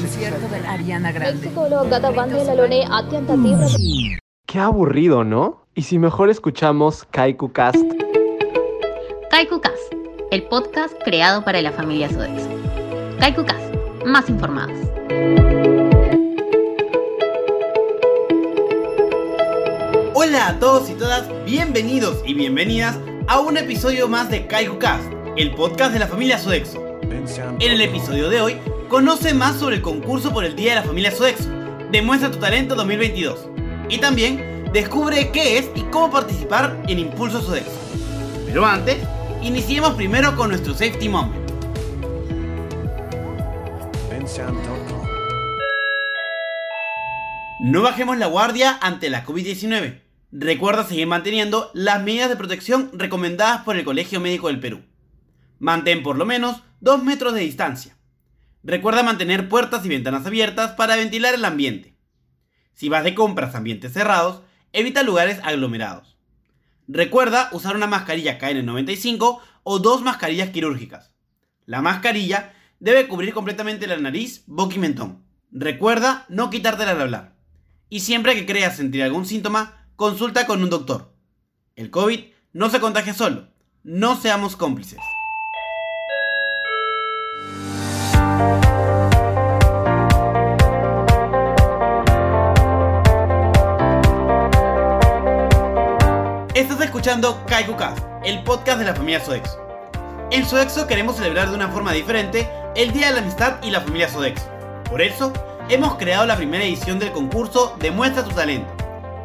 concierto de Ariana Grande. Mm. Qué aburrido, ¿no? Y si mejor escuchamos Kaiku Cast. Kaiku Cast, el podcast creado para la familia Sodexo. Kaiku Cast, más informados. Hola a todos y todas, bienvenidos y bienvenidas a un episodio más de Kaiku Cast, el podcast de la familia Sodexo. En el episodio de hoy conoce más sobre el concurso por el Día de la Familia Sodexo, Demuestra tu Talento 2022. Y también descubre qué es y cómo participar en Impulso Sodexo. Pero antes, iniciemos primero con nuestro Safety Moment. No bajemos la guardia ante la COVID-19. Recuerda seguir manteniendo las medidas de protección recomendadas por el Colegio Médico del Perú. Mantén por lo menos 2 metros de distancia. Recuerda mantener puertas y ventanas abiertas para ventilar el ambiente. Si vas de compras a ambientes cerrados, evita lugares aglomerados. Recuerda usar una mascarilla KN95 o dos mascarillas quirúrgicas. La mascarilla debe cubrir completamente la nariz, boca y mentón. Recuerda no quitártela al hablar. Y siempre que creas sentir algún síntoma, consulta con un doctor. El COVID no se contagia solo. No seamos cómplices. Escuchando KaikuCast, el podcast de la familia Sodexo. En Sodexo queremos celebrar de una forma diferente el Día de la Amistad y la familia Sodexo. Por eso, hemos creado la primera edición del concurso Demuestra tu talento,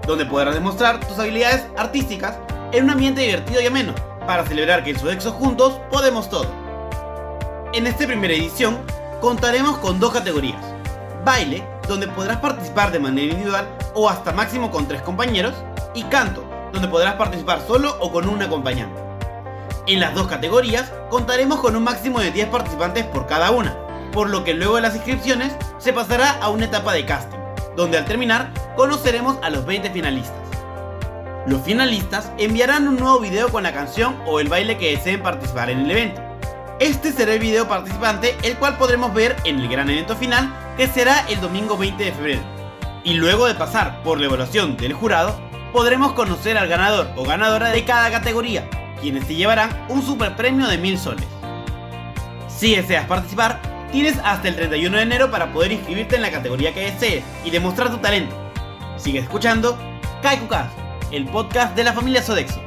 donde podrás demostrar tus habilidades artísticas en un ambiente divertido y ameno, para celebrar que en Sodexo juntos podemos todo. En esta primera edición contaremos con dos categorías. Baile, donde podrás participar de manera individual o hasta máximo con tres compañeros, y canto, donde podrás participar solo o con un acompañante. En las dos categorías contaremos con un máximo de 10 participantes por cada una, por lo que luego de las inscripciones se pasará a una etapa de casting, donde al terminar conoceremos a los 20 finalistas. Los finalistas enviarán un nuevo video con la canción o el baile que deseen participar en el evento. Este será el video participante, el cual podremos ver en el gran evento final, que será el domingo 20 de febrero. Y luego de pasar por la evaluación del jurado, podremos conocer al ganador o ganadora de cada categoría, quienes se llevarán un super premio de 1000 soles. Si deseas participar, tienes hasta el 31 de enero para poder inscribirte en la categoría que desees y demostrar tu talento. Sigue escuchando KaikuCast, el podcast de la familia Sodexo.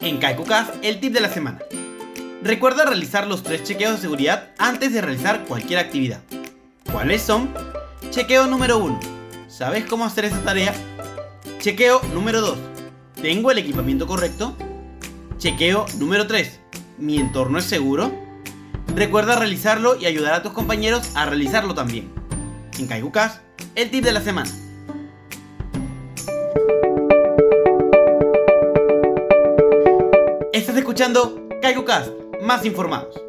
En KaikuCast, el tip de la semana. Recuerda realizar los tres chequeos de seguridad antes de realizar cualquier actividad. ¿Cuáles son? Chequeo número 1. ¿Sabes cómo hacer esa tarea? Chequeo número 2. ¿Tengo el equipamiento correcto? Chequeo número 3. ¿Mi entorno es seguro? Recuerda realizarlo y ayudar a tus compañeros a realizarlo también. En KaikuCast, el tip de la semana. Estás escuchando KaikuCast, más informados.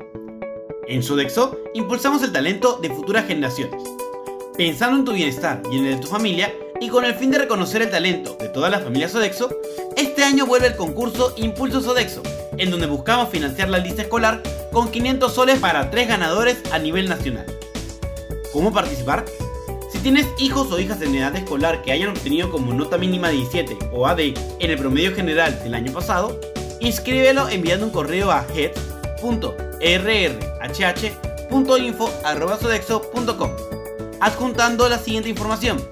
En Sodexo impulsamos el talento de futuras generaciones. Pensando en tu bienestar y en el de tu familia, y con el fin de reconocer el talento de toda la familia Sodexo, este año vuelve el concurso Impulso Sodexo, en donde buscamos financiar la lista escolar con 500 soles para tres ganadores a nivel nacional. ¿Cómo participar? Si tienes hijos o hijas en edad escolar que hayan obtenido como nota mínima 17 o AD en el promedio general del año pasado, inscríbelo enviando un correo a head.rrhh.info.sodexo.com adjuntando la siguiente información.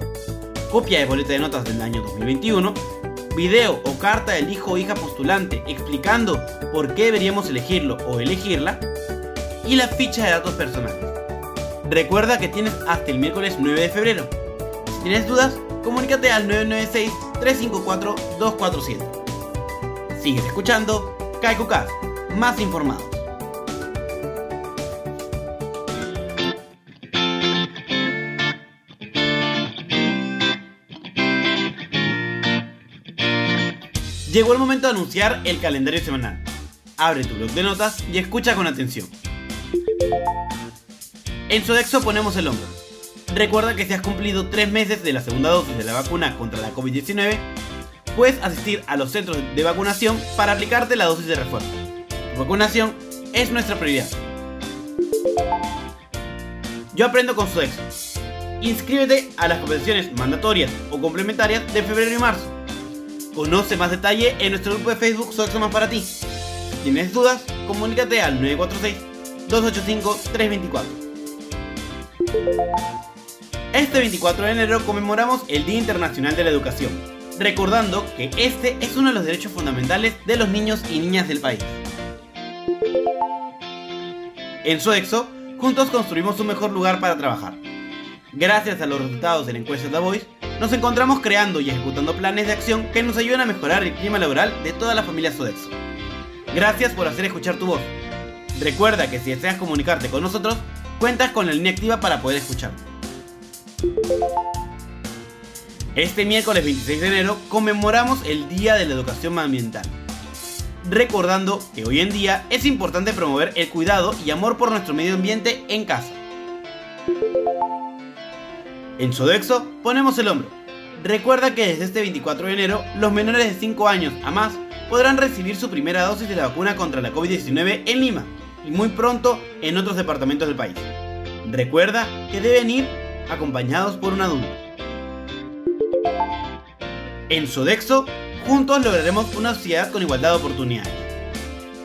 Copia de boleta de notas del año 2021, video o carta del hijo o hija postulante explicando por qué deberíamos elegirlo o elegirla, y la ficha de datos personales. Recuerda que tienes hasta el miércoles 9 de febrero. Si tienes dudas, comunícate al 996-354-247. Sigues escuchando KaikuCast, más informados. Llegó el momento de anunciar el calendario semanal. Abre tu blog de notas y escucha con atención. En Sodexo ponemos el hombro. Recuerda que si has cumplido 3 meses de la segunda dosis de la vacuna contra la COVID-19, puedes asistir a los centros de vacunación para aplicarte la dosis de refuerzo. Tu vacunación es nuestra prioridad. Yo aprendo con Sodexo. Inscríbete a las competiciones mandatorias o complementarias de febrero y marzo. Conoce más detalle en nuestro grupo de Facebook Sodexo Más para ti. Si tienes dudas, comunícate al 946-285-324. Este 24 de enero conmemoramos el Día Internacional de la Educación, recordando que este es uno de los derechos fundamentales de los niños y niñas del país. En Sodexo, juntos construimos un mejor lugar para trabajar. Gracias a los resultados de la encuesta de Voice, nos encontramos creando y ejecutando planes de acción que nos ayudan a mejorar el clima laboral de toda la familia Sodexo. Gracias por hacer escuchar tu voz. Recuerda que si deseas comunicarte con nosotros, cuentas con la línea activa para poder escuchar. Este miércoles 26 de enero conmemoramos el Día de la Educación Ambiental, recordando que hoy en día es importante promover el cuidado y amor por nuestro medio ambiente en casa. En Sodexo ponemos el hombro. Recuerda que desde este 24 de enero los menores de 5 años a más podrán recibir su primera dosis de la vacuna contra la COVID-19 en Lima y muy pronto en otros departamentos del país. Recuerda que deben ir acompañados por un adulto. En Sodexo, juntos lograremos una sociedad con igualdad de oportunidades.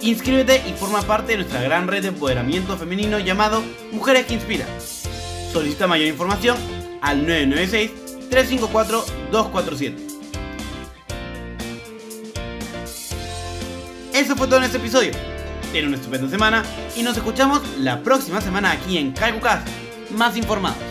Inscríbete y forma parte de nuestra gran red de empoderamiento femenino llamado Mujeres que Inspiran. Solicita mayor información al 996-354-247. Eso fue todo en este episodio. Ten una estupenda semana y nos escuchamos la próxima semana aquí en Cast más informados.